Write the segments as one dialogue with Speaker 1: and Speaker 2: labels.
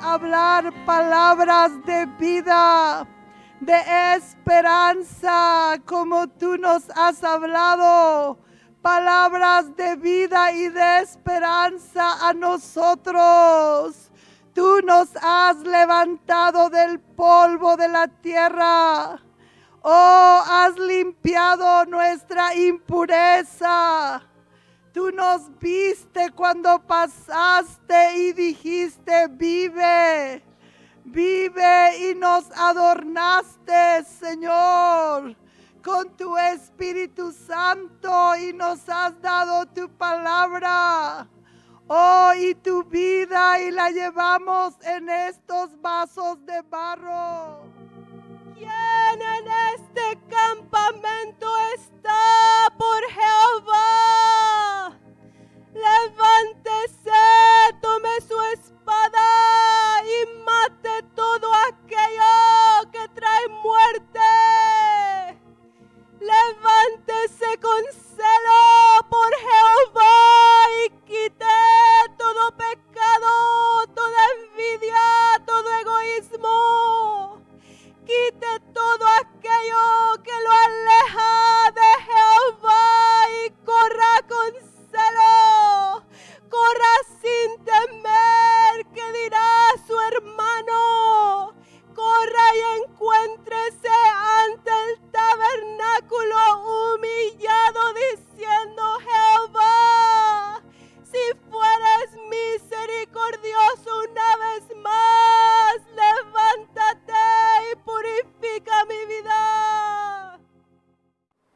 Speaker 1: Hablar palabras de vida, de esperanza, como tú nos has hablado. Palabras de vida y de esperanza a nosotros. Tú nos has levantado del polvo de la tierra. Oh, has limpiado nuestra impureza. Tú nos viste cuando pasaste y dijiste, vive, vive y nos adornaste, Señor, con tu Espíritu Santo y nos has dado tu palabra. Oh, y tu vida y la llevamos en estos vasos de barro.
Speaker 2: ¿Quién en este campamento está por Jehová? Levántese, tome su espada y mate todo aquello que trae muerte. Levántese con celo por Jehová y quite todo pecado, toda envidia, todo egoísmo. Quite todo aquello que lo aleja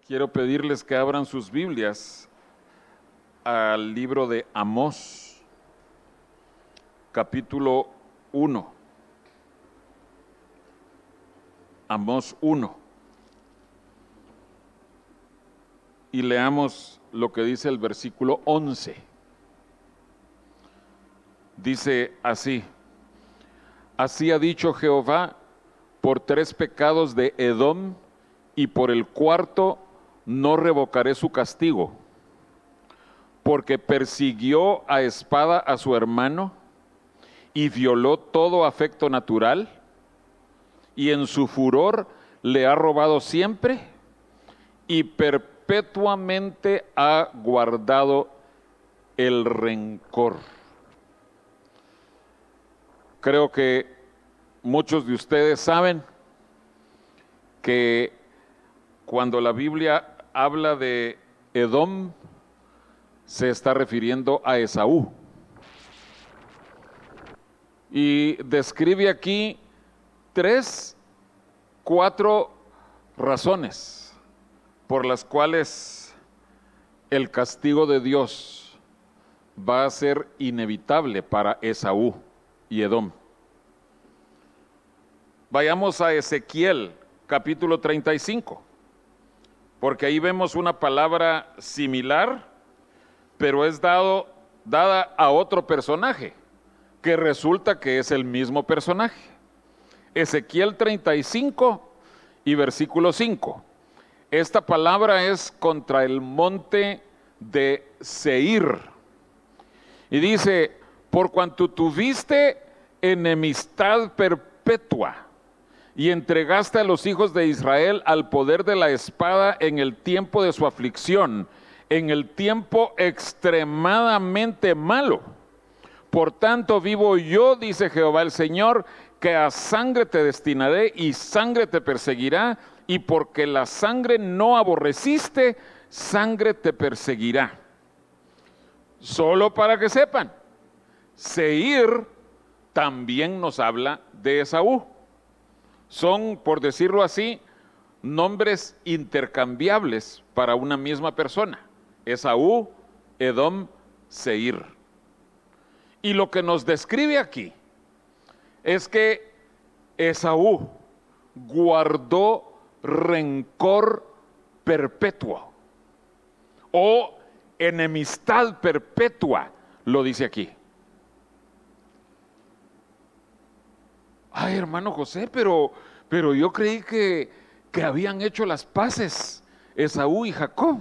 Speaker 3: Quiero pedirles que abran sus Biblias al libro de Amós, capítulo 1. Amós 1. Y leamos lo que dice el versículo 11. Dice así, así ha dicho Jehová, por tres pecados de Edom y por el cuarto no revocaré su castigo, porque persiguió a espada a su hermano y violó todo afecto natural, y en su furor le ha robado siempre y perpetuamente ha guardado el rencor. Creo que muchos de ustedes saben que cuando la Biblia habla de Edom, se está refiriendo a Esaú. Y describe aquí tres, cuatro razones por las cuales el castigo de Dios va a ser inevitable para Esaú y Edom. Vayamos a Ezequiel capítulo 35, porque ahí vemos una palabra similar, pero es dado, dada a otro personaje, que resulta que es el mismo personaje. Ezequiel 35 y versículo 5. Esta palabra es contra el monte de Seir. Y dice, por cuanto tuviste enemistad perpetua y entregaste a los hijos de Israel al poder de la espada en el tiempo de su aflicción, en el tiempo extremadamente malo. Por tanto vivo yo, dice Jehová el Señor, que a sangre te destinaré y sangre te perseguirá, y porque la sangre no aborreciste, sangre te perseguirá. Solo para que sepan, Seir también nos habla de Esaú. Son, por decirlo así, nombres intercambiables para una misma persona. Esaú, Edom, Seir. Y lo que nos describe aquí es que Esaú guardó rencor perpetuo o enemistad perpetua, lo dice aquí. Ay, hermano José, pero, pero yo creí que, que habían hecho las paces Esaú y Jacob.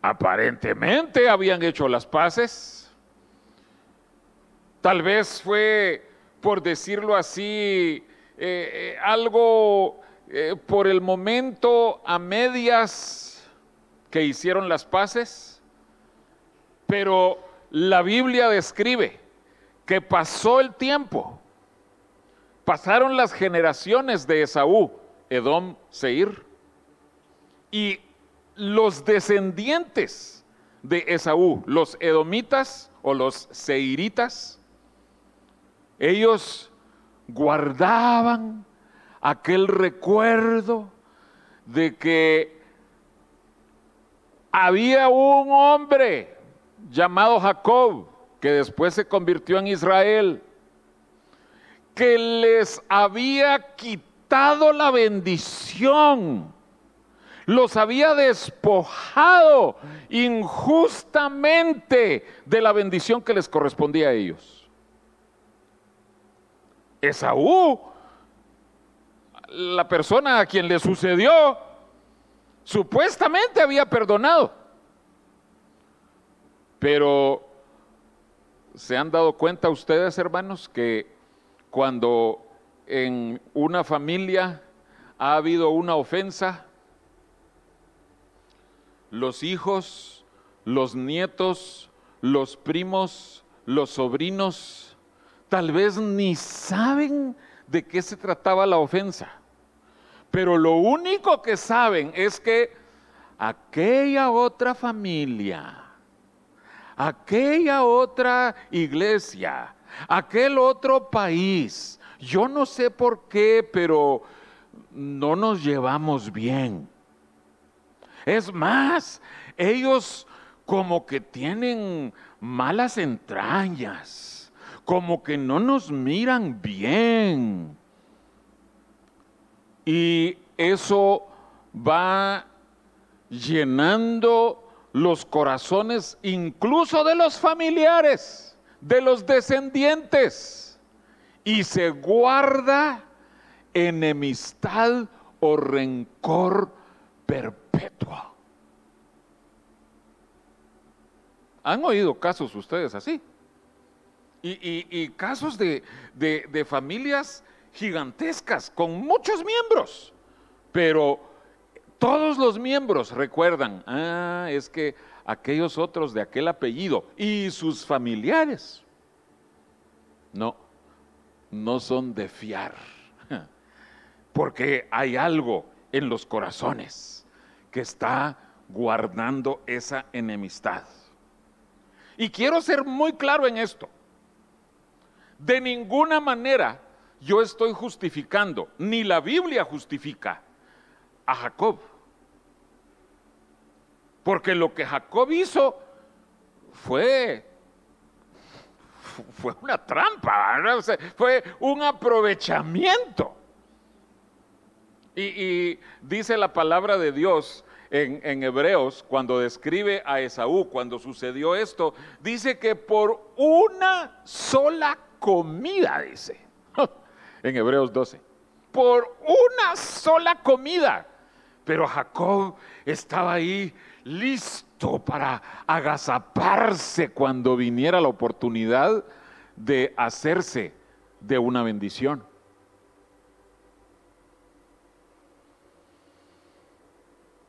Speaker 3: Aparentemente habían hecho las paces, Tal vez fue, por decirlo así, eh, eh, algo eh, por el momento a medias que hicieron las paces, pero la Biblia describe que pasó el tiempo, pasaron las generaciones de Esaú, Edom, Seir, y los descendientes de Esaú, los edomitas o los seiritas, ellos guardaban aquel recuerdo de que había un hombre llamado Jacob, que después se convirtió en Israel, que les había quitado la bendición, los había despojado injustamente de la bendición que les correspondía a ellos. Esaú, la persona a quien le sucedió, supuestamente había perdonado. Pero ¿se han dado cuenta ustedes, hermanos, que cuando en una familia ha habido una ofensa, los hijos, los nietos, los primos, los sobrinos, tal vez ni saben de qué se trataba la ofensa. Pero lo único que saben es que aquella otra familia, aquella otra iglesia, aquel otro país, yo no sé por qué, pero no nos llevamos bien. Es más, ellos como que tienen malas entrañas, como que no nos miran bien. Y eso va llenando los corazones incluso de los familiares, de los descendientes, y se guarda enemistad o rencor perpetuo. ¿Han oído casos ustedes así? Y, casos de, de familias gigantescas con muchos miembros, pero todos los miembros recuerdan, ah, es que aquellos otros de aquel apellido y sus familiares, no, no son de fiar, porque hay algo en los corazones que está guardando esa enemistad. Y quiero ser muy claro en esto. De ninguna manera yo estoy justificando, ni la Biblia justifica a Jacob. Porque lo que Jacob hizo fue fue una trampa, fue un aprovechamiento. Y, dice la palabra de Dios en, en, Hebreos, cuando describe a Esaú, cuando sucedió esto, dice que por una sola comida, dice, en Hebreos 12, por una sola comida. Pero Jacob estaba ahí listo para agazaparse cuando viniera la oportunidad de hacerse de una bendición.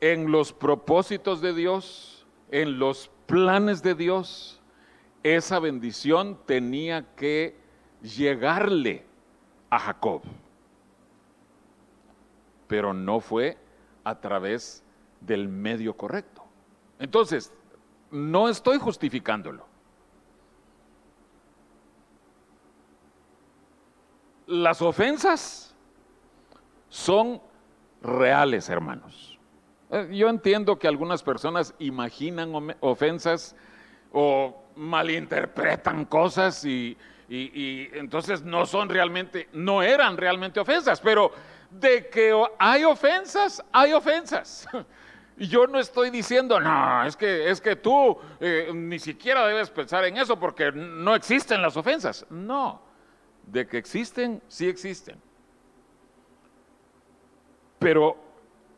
Speaker 3: en los propósitos de Dios, en los planes de Dios, esa bendición tenía que llegarle a Jacob. Pero no fue a través del medio correcto. Entonces, no estoy justificándolo. Las ofensas son reales, hermanos. Eh, yo entiendo que algunas personas imaginan ofensas o malinterpretan cosas y, entonces no son realmente, no eran realmente ofensas, pero de que hay ofensas, hay ofensas. Yo no estoy diciendo, no, es que, es que tú eh, ni siquiera debes pensar en eso porque no existen las ofensas. No, de que existen, sí existen. Pero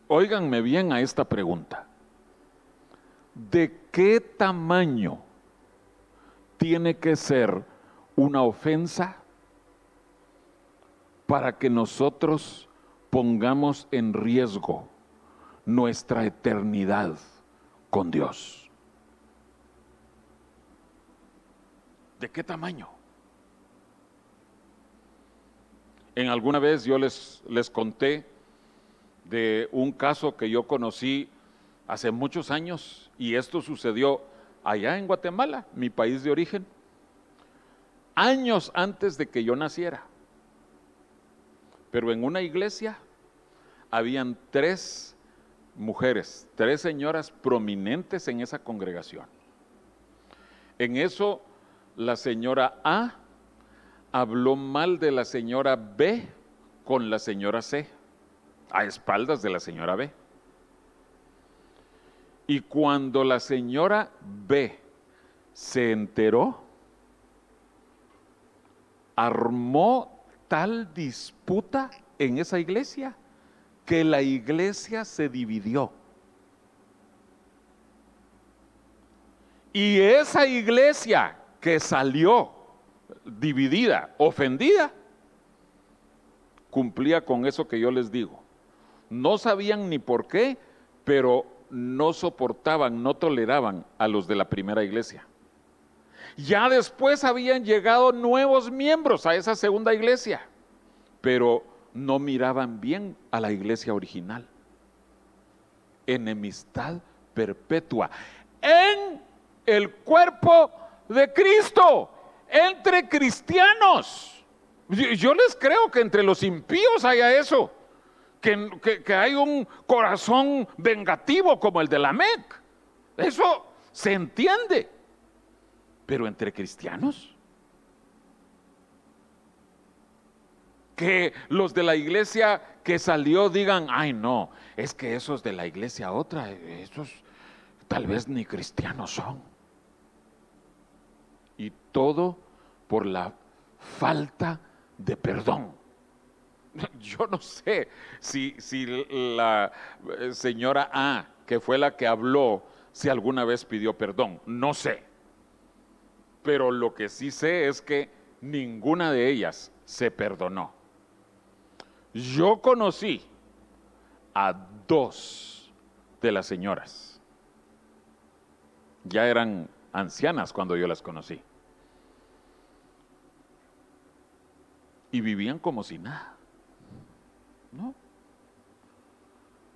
Speaker 3: Óiganme bien a esta pregunta. ¿De qué tamaño tiene que ser una ofensa para que nosotros pongamos en riesgo nuestra eternidad con Dios. ¿De qué tamaño? En alguna vez yo les, les conté de un caso que yo conocí hace muchos años y esto sucedió allá en Guatemala, mi país de origen, años antes de que yo naciera. Pero en una iglesia habían tres mujeres, tres señoras prominentes en esa congregación. En eso la señora A habló mal de la señora B con la señora C, a espaldas de la señora B. Y cuando la señora B se enteró, armó tal disputa en esa iglesia que la iglesia se dividió. Y esa iglesia que salió dividida, ofendida, cumplía con eso que yo les digo. No sabían ni por qué, pero no soportaban, no toleraban a los de la primera iglesia. Ya después habían llegado nuevos miembros a esa segunda iglesia, pero no miraban bien a la iglesia original. Enemistad perpetua en el cuerpo de Cristo entre cristianos. Yo les creo que entre los impíos haya eso, que, hay un corazón vengativo como el de la MEC. Eso se entiende. Pero entre cristianos, que los de la iglesia que salió digan, ay no, es que esos de la iglesia otra, esos tal vez ni cristianos son y todo por la falta de perdón. Yo no sé si, si la eh, señora A, que fue la que habló, si alguna vez pidió perdón. No sé. Pero lo que sí sé es que ninguna de ellas se perdonó. Yo conocí a dos de las señoras. Ya eran ancianas cuando yo las conocí. y vivían como si nada. ¿No?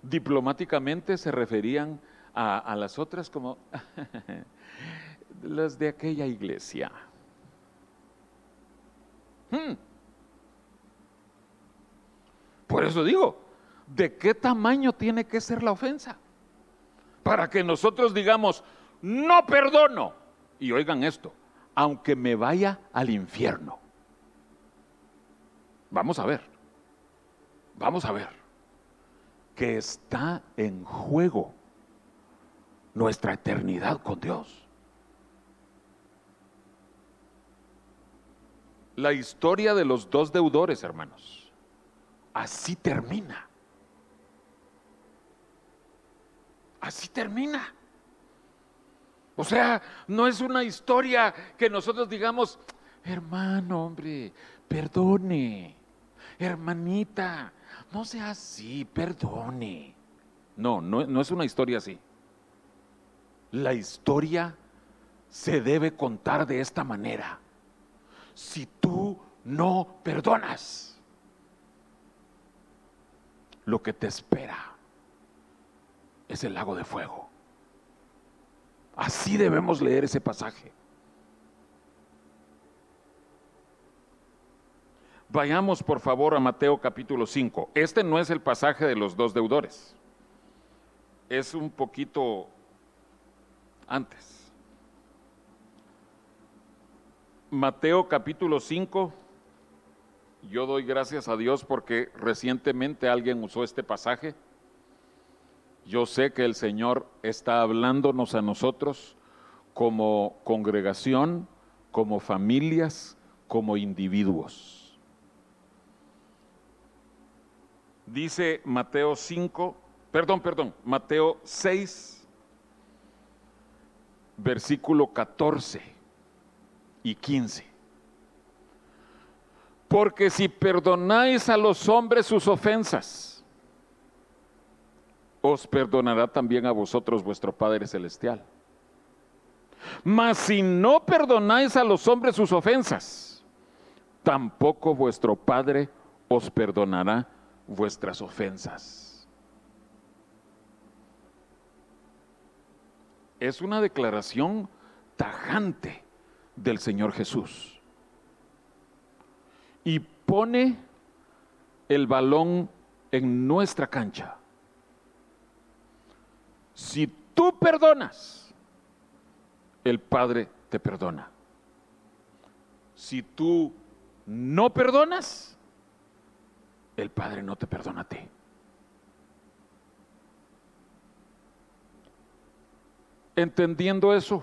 Speaker 3: Diplomáticamente se referían a, las otras como las de aquella iglesia. Hmm. Por eso digo, ¿de qué tamaño tiene que ser la ofensa? Para que nosotros digamos, no perdono. Y oigan esto, aunque me vaya al infierno. Vamos a ver, vamos a ver que está en juego nuestra eternidad con Dios. La historia de los dos deudores, hermanos, así termina. Así termina. O sea, no es una historia que nosotros digamos, hermano, hombre, perdone hermanita, no sea así, perdone. No, no, no es una historia así. La historia se debe contar de esta manera. Si tú no perdonas, lo que te espera es el lago de fuego. Así debemos leer ese pasaje. Vayamos por favor a Mateo capítulo 5. Este no es el pasaje de los dos deudores. Es un poquito antes. Mateo capítulo 5. Yo doy gracias a Dios porque recientemente alguien usó este pasaje. Yo sé que el Señor está hablándonos a nosotros como congregación, como familias, como individuos. Dice Mateo 5, perdón, perdón, Mateo 6, versículo 14 y 15. Porque si perdonáis a los hombres sus ofensas, os perdonará también a vosotros vuestro Padre Celestial. Mas si no perdonáis a los hombres sus ofensas, tampoco vuestro Padre os perdonará vuestras ofensas. Es una declaración tajante del Señor Jesús. Y pone el balón en nuestra cancha. Si tú perdonas, el Padre te perdona. Si tú no perdonas, el Padre no te perdona a ti. Entendiendo eso,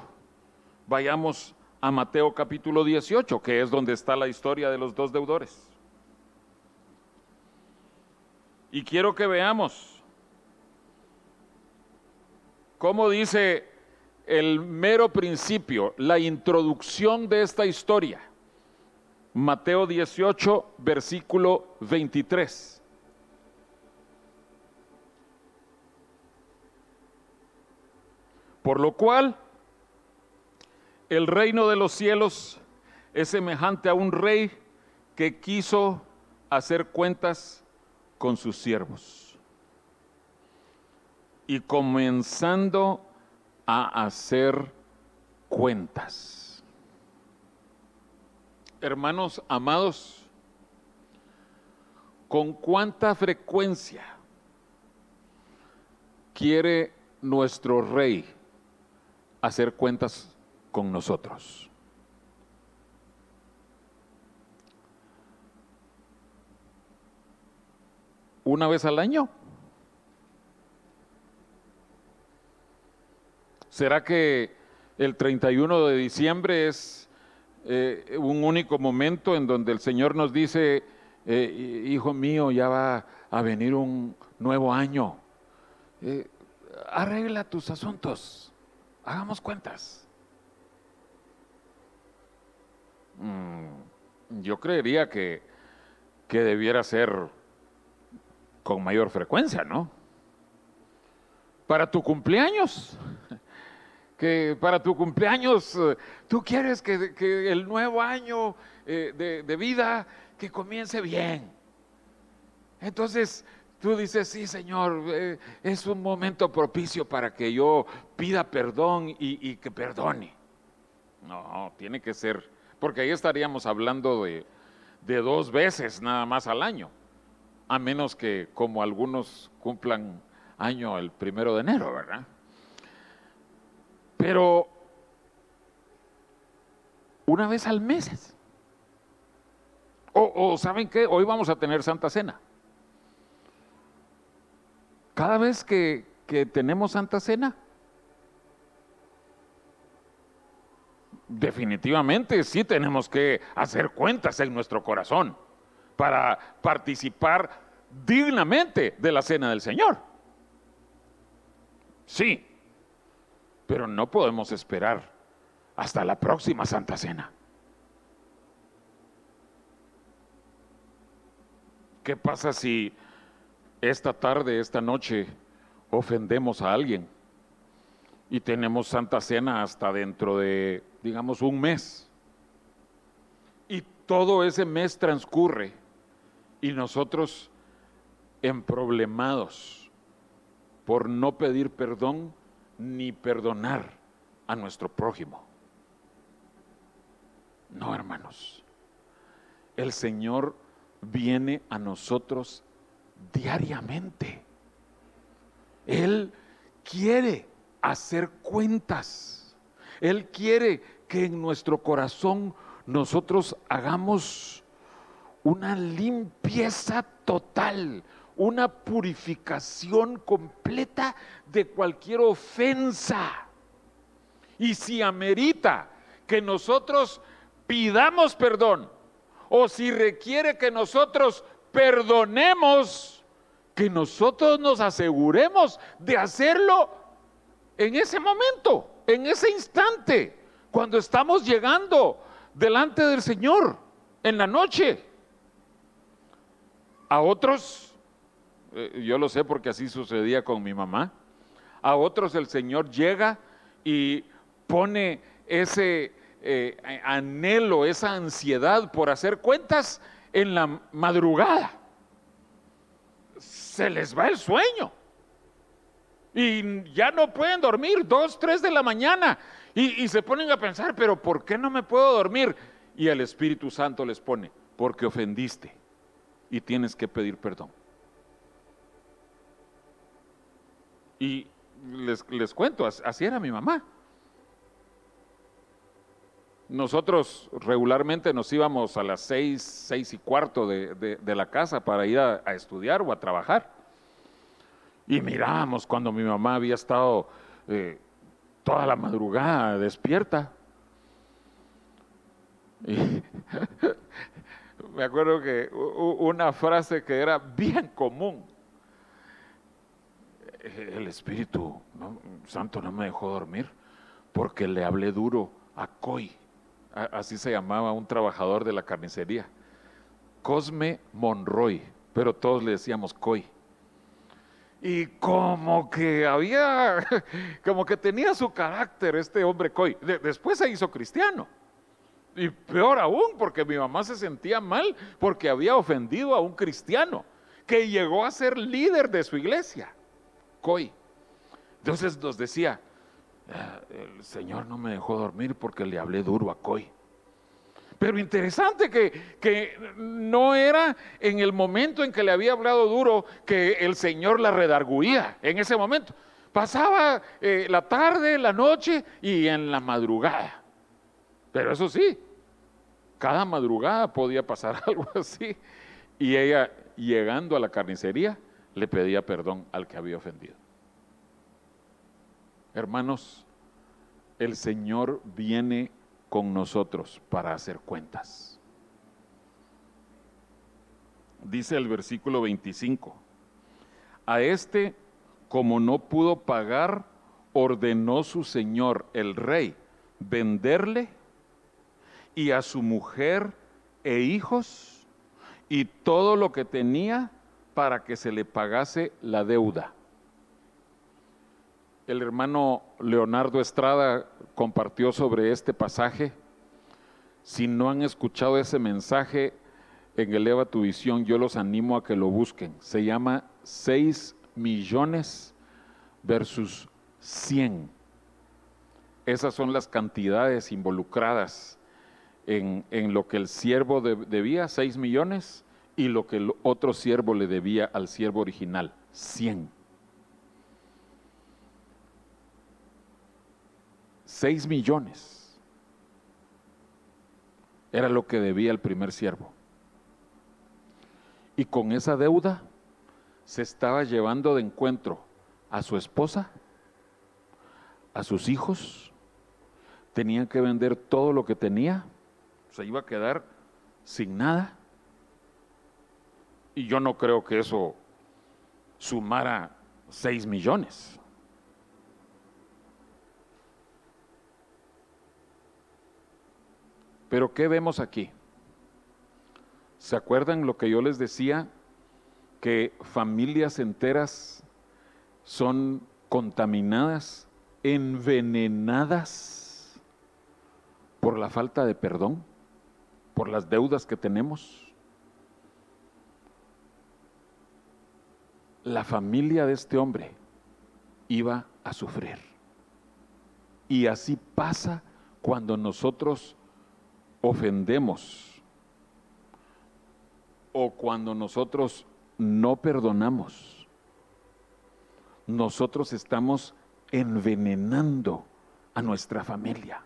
Speaker 3: vayamos a Mateo capítulo 18, que es donde está la historia de los dos deudores. Y quiero que veamos cómo dice el mero principio, la introducción de esta historia. Mateo 18, versículo 23. Por lo cual, el reino de los cielos es semejante a un rey que quiso hacer cuentas con sus siervos. Y comenzando a hacer cuentas. Hermanos amados, ¿con cuánta frecuencia quiere nuestro rey hacer cuentas con nosotros? ¿Una vez al año? ¿Será que el 31 de diciembre es eh, un único momento en donde el Señor nos dice, eh, hijo mío, ya va a venir un nuevo año? Eh, arregla tus asuntos, hagamos cuentas. Mm, yo creería que, que debiera ser con mayor frecuencia, ¿no? Para tu cumpleaños, que para tu cumpleaños eh, tú quieres que, el nuevo año eh, de, de, vida que comience bien. Entonces tú dices, sí Señor, eh, es un momento propicio para que yo pida perdón y, y que perdone. No, tiene que ser porque ahí estaríamos hablando de, de, dos veces nada más al año, a menos que como algunos cumplan año el primero de enero, ¿verdad? Pero una vez al mes. O, o ¿saben qué? Hoy vamos a tener Santa Cena. Cada vez que, que tenemos Santa Cena, definitivamente sí tenemos que hacer cuentas en nuestro corazón para participar dignamente de la cena del Señor. Sí, pero no podemos esperar hasta la próxima Santa Cena. ¿Qué pasa si esta tarde, esta noche, ofendemos a alguien y tenemos Santa Cena hasta dentro de digamos, un mes. Y todo ese mes transcurre y nosotros emproblemados por no pedir perdón ni perdonar a nuestro prójimo. No, hermanos. El Señor viene a nosotros diariamente. Él quiere hacer cuentas él quiere que en nuestro corazón nosotros hagamos una limpieza total, una purificación completa de cualquier ofensa. Y si amerita que nosotros pidamos perdón, o si requiere que nosotros perdonemos, que nosotros nos aseguremos de hacerlo en ese momento en ese instante, cuando estamos llegando delante del Señor en la noche, A otros, eh, yo lo sé porque así sucedía con mi mamá, a otros el Señor llega y pone ese eh, anhelo, esa ansiedad por hacer cuentas en la madrugada. Se les va el sueño. Y ya no pueden dormir, dos, tres de la mañana. Y, se ponen a pensar, pero ¿por qué no me puedo dormir? Y el Espíritu Santo les pone, porque ofendiste y tienes que pedir perdón. Y les, les cuento, as- así era mi mamá. Nosotros regularmente nos íbamos a las seis, seis y cuarto de, de- la casa para ir a estudiar o a trabajar. Y mirábamos cuando mi mamá había estado eh, toda la madrugada despierta. Y me acuerdo que una frase que era bien común. El Espíritu. Santo no me dejó dormir porque le hablé duro a Coy. Así se llamaba un trabajador de la carnicería. Cosme Monroy, pero todos le decíamos Coy. Y como que había, como que tenía su carácter este hombre Coy. De- después se hizo cristiano. Y peor aún, porque mi mamá se sentía mal porque había ofendido a un cristiano que llegó a ser líder de su iglesia, Coy. Entonces nos decía, "Ah, el Señor no me dejó dormir porque le hablé duro a Coy. Pero interesante que, que no era en el momento en que le había hablado duro que el Señor la redarguía, en ese momento. Pasaba eh, la tarde, la noche y en la madrugada. Pero eso sí, cada madrugada podía pasar algo así. Y ella, llegando a la carnicería, le pedía perdón al que había ofendido. Hermanos, el Señor viene con nosotros para hacer cuentas. Dice el versículo 25, a este, como no pudo pagar, ordenó su Señor, el rey, venderle y a su mujer e hijos y todo lo que tenía para que se le pagase la deuda. El hermano Leonardo Estrada compartió sobre este pasaje. Si no han escuchado ese mensaje en Eleva tu Visión, yo los animo a que lo busquen. Se llama 6 millones versus 100. Esas son las cantidades involucradas en, en lo que el siervo de- debía, 6 millones, y lo que el otro siervo le debía al siervo original, 100. 6 millones era lo que debía el primer siervo. Y con esa deuda se estaba llevando de encuentro a su esposa, a sus hijos, tenían que vender todo lo que tenía, se iba a quedar sin nada. Y yo no creo que eso sumara 6 millones. Pero ¿qué vemos aquí? ¿Se acuerdan lo que yo les decía? Que familias enteras son contaminadas, envenenadas por la falta de perdón, por las deudas que tenemos. La familia de este hombre iba a sufrir. Y así pasa cuando nosotros ofendemos o cuando nosotros no perdonamos. Nosotros estamos envenenando a nuestra familia.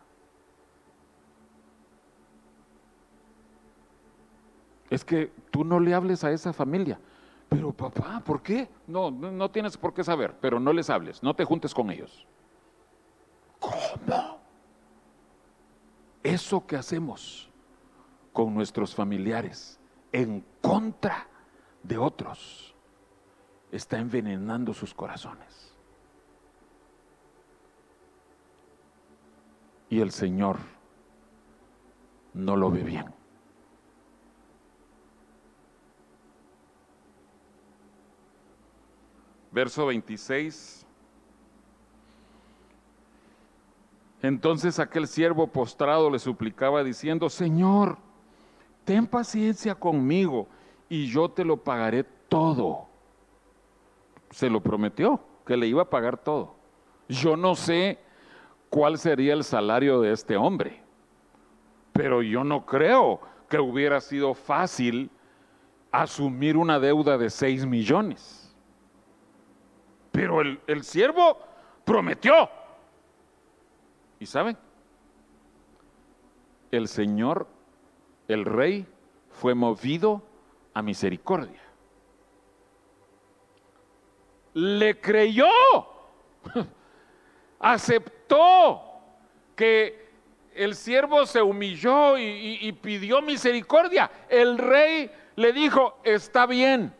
Speaker 3: Es que tú no le hables a esa familia. Pero papá, ¿por qué? No, no, tienes por qué saber, pero no les hables, no te juntes con ellos. ¿Cómo? eso que hacemos con nuestros familiares en contra de otros está envenenando sus corazones. Y el Señor no lo ve bien. Verso 26 Entonces aquel siervo postrado le suplicaba diciendo, Señor, ten paciencia conmigo y yo te lo pagaré todo. Se lo prometió, que le iba a pagar todo. Yo no sé cuál sería el salario de este hombre, pero yo no creo que hubiera sido fácil asumir una deuda de 6 millones. Pero el, el siervo prometió. ¿Y saben? El Señor, el rey, fue movido a misericordia. Le creyó, aceptó que el siervo se humilló y, pidió misericordia. El rey le dijo, está bien,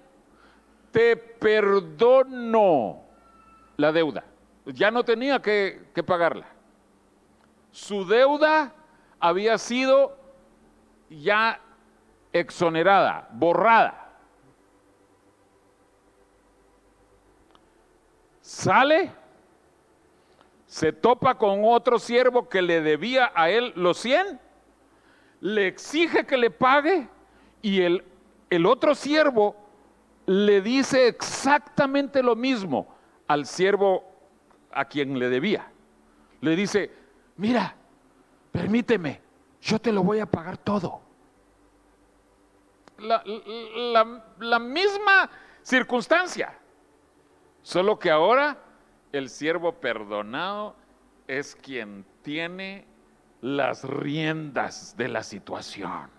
Speaker 3: te perdono la deuda. Ya no tenía que pagarla. Su deuda había sido ya exonerada, borrada. Sale, se topa con otro siervo que le debía a él los 100, le exige que le pague y el, el otro siervo le dice exactamente lo mismo al siervo a quien le debía. Le dice, mira, permíteme, yo te lo voy a pagar todo. La, misma circunstancia, solo que ahora el siervo perdonado es quien tiene las riendas de la situación.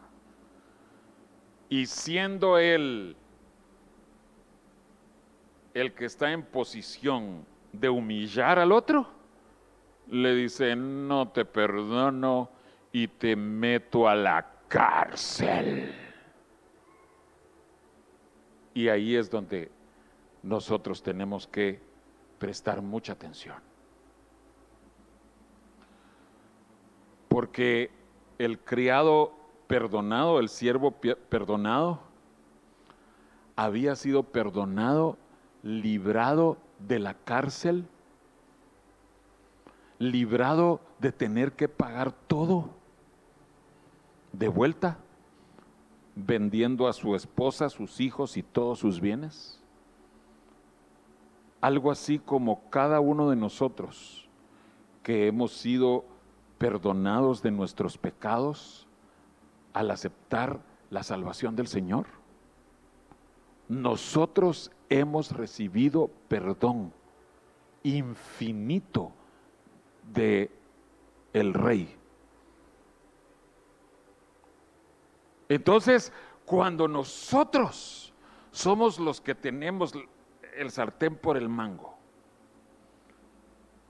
Speaker 3: Y siendo él el que está en posición de humillar al otro, le dice, no te perdono y te meto a la cárcel. Y ahí es donde nosotros tenemos que prestar mucha atención. Porque el criado perdonado, el siervo perdonado, había sido perdonado, librado de la cárcel, librado de tener que pagar todo de vuelta, vendiendo a su esposa, sus hijos y todos sus bienes. Algo así como cada uno de nosotros que hemos sido perdonados de nuestros pecados al aceptar la salvación del Señor. Nosotros hemos recibido perdón infinito de el rey. Entonces, cuando nosotros somos los que tenemos el sartén por el mango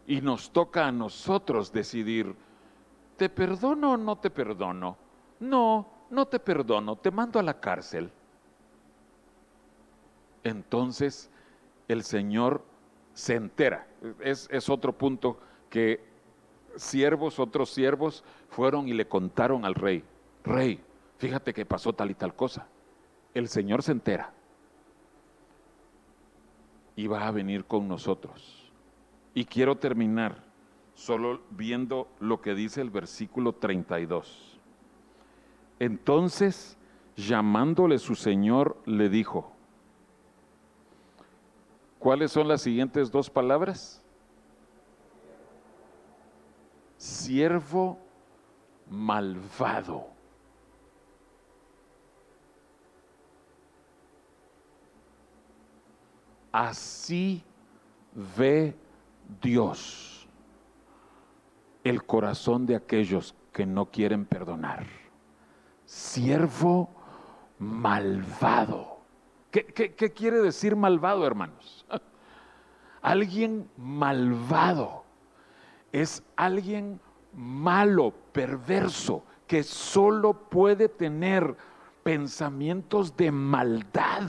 Speaker 3: y nos toca a nosotros decidir, ¿te perdono o no te perdono? No, no te perdono, te mando a la cárcel. Entonces el Señor se entera. Es, es otro punto que siervos, otros siervos, fueron y le contaron al rey, rey, fíjate que pasó tal y tal cosa. El Señor se entera y va a venir con nosotros. Y quiero terminar solo viendo lo que dice el versículo 32. Entonces, llamándole su Señor, le dijo, ¿cuáles son las siguientes dos palabras? Siervo malvado. Así ve Dios el corazón de aquellos que no quieren perdonar. Siervo malvado. ¿Qué, qué- quiere decir malvado, hermanos? Alguien malvado es alguien malo, perverso, que solo puede tener pensamientos de maldad.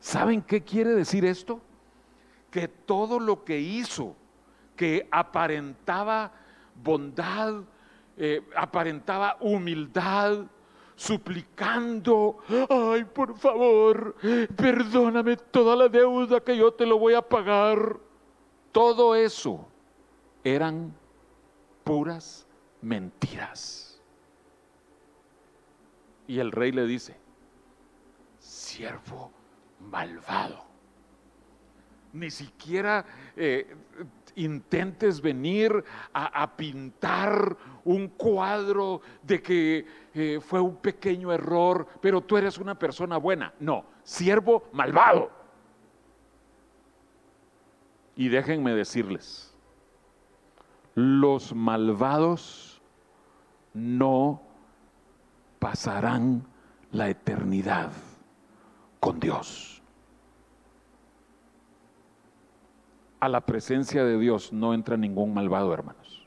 Speaker 3: ¿Saben qué quiere decir esto? Que todo lo que hizo, que aparentaba bondad, eh, aparentaba humildad, suplicando, ay, por favor, perdóname toda la deuda que yo te lo voy a pagar. Todo eso eran puras mentiras. Y el rey le dice, siervo malvado. Ni siquiera eh, intentes venir a, pintar un cuadro de que eh, fue un pequeño error, pero tú eres una persona buena. No, siervo malvado. Y déjenme decirles, los malvados no pasarán la eternidad con Dios. A la presencia de Dios no entra ningún malvado, hermanos.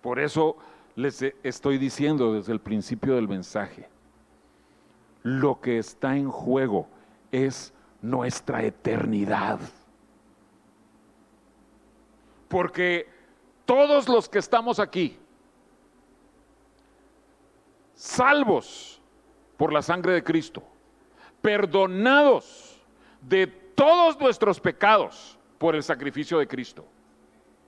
Speaker 3: Por eso les estoy diciendo desde el principio del mensaje, lo que está en juego es nuestra eternidad. Porque todos los que estamos aquí, salvos por la sangre de Cristo, perdonados de todos nuestros pecados por el sacrificio de Cristo.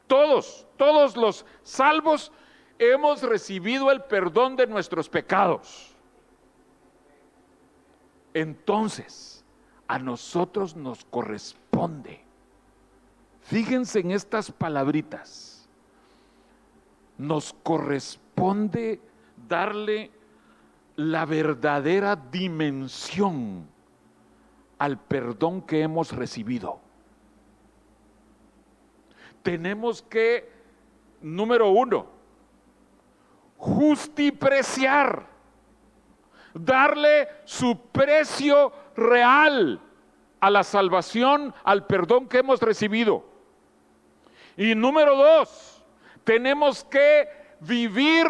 Speaker 3: Todos, todos los salvos hemos recibido el perdón de nuestros pecados. Entonces, a nosotros nos corresponde Fíjense en estas palabritas. Nos corresponde darle la verdadera dimensión al perdón que hemos recibido. Tenemos que, número uno, justipreciar, darle su precio real a la salvación, al perdón que hemos recibido. Y número dos, tenemos que vivir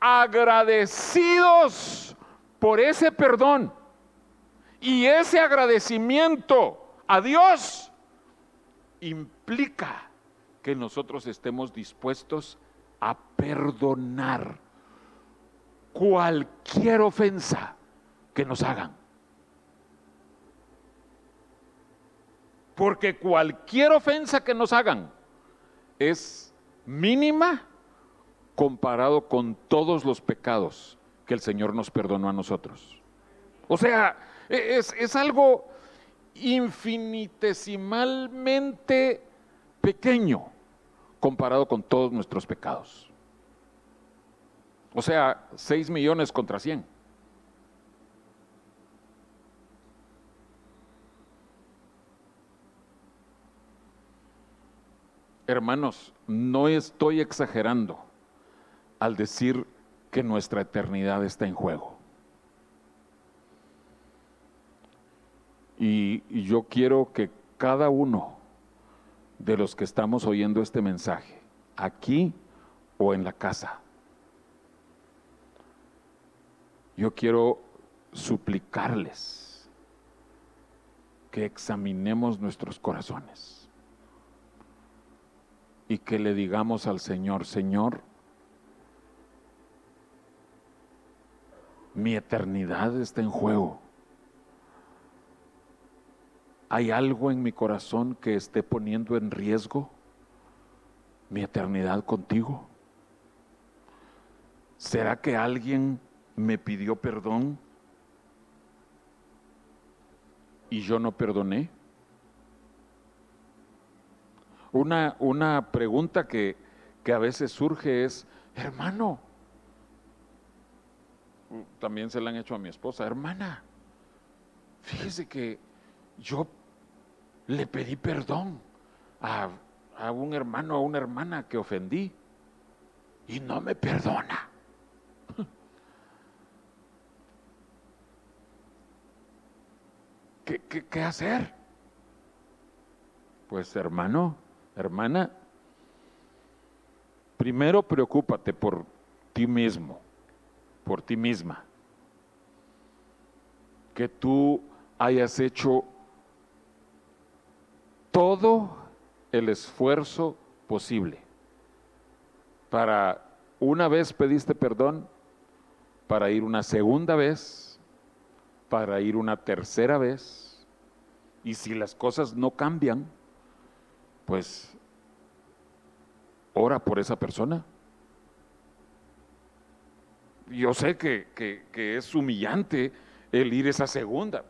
Speaker 3: agradecidos por ese perdón. Y ese agradecimiento a Dios implica que nosotros estemos dispuestos a perdonar cualquier ofensa que nos hagan. Porque cualquier ofensa que nos hagan es mínima comparado con todos los pecados que el Señor nos perdonó a nosotros. O sea, e-, es, es algo infinitesimalmente pequeño comparado con todos nuestros pecados. O sea, 6 millones contra 100. Hermanos, no estoy exagerando al decir que nuestra eternidad está en juego. Y, yo quiero que cada uno de los que estamos oyendo este mensaje, aquí o en la casa, yo quiero suplicarles que examinemos nuestros corazones y que le digamos al Señor, Señor, mi eternidad está en juego. ¿Hay algo en mi corazón que esté poniendo en riesgo mi eternidad contigo? ¿Será que alguien me pidió perdón y yo no perdoné? Una, una pregunta que, que a veces surge es, hermano, también se la han hecho a mi esposa, hermana, fíjese que yo le pedí perdón a, a, un hermano, a una hermana que ofendí y no me perdona. ¿Qué, hacer? Pues hermano, hermana, primero preocúpate por ti mismo, por ti misma. Que tú hayas hecho todo el esfuerzo posible para, una vez pediste perdón, para ir una segunda vez, para ir una tercera vez. Y si las cosas no cambian, pues ora por esa persona. Yo sé que, que- es humillante el ir esa segunda.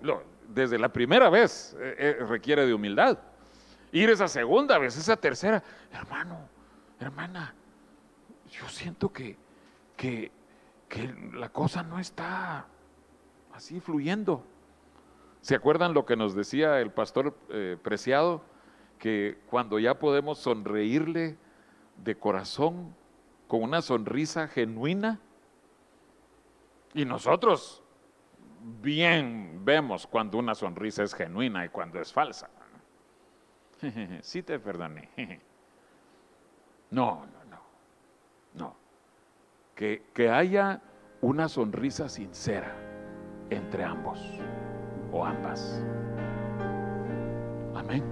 Speaker 3: Desde la primera vez eh, eh, requiere de humildad. Ir esa segunda vez, esa tercera. Hermano, hermana, yo siento que, que la cosa no está así fluyendo. ¿Se acuerdan lo que nos decía el pastor eh, Preciado? Que cuando ya podemos sonreírle de corazón, con una sonrisa genuina, y nosotros bien vemos cuando una sonrisa es genuina y cuando es falsa. Sí te perdoné. No, no, no. No. Que, que haya una sonrisa sincera entre ambos o ambas. Amén.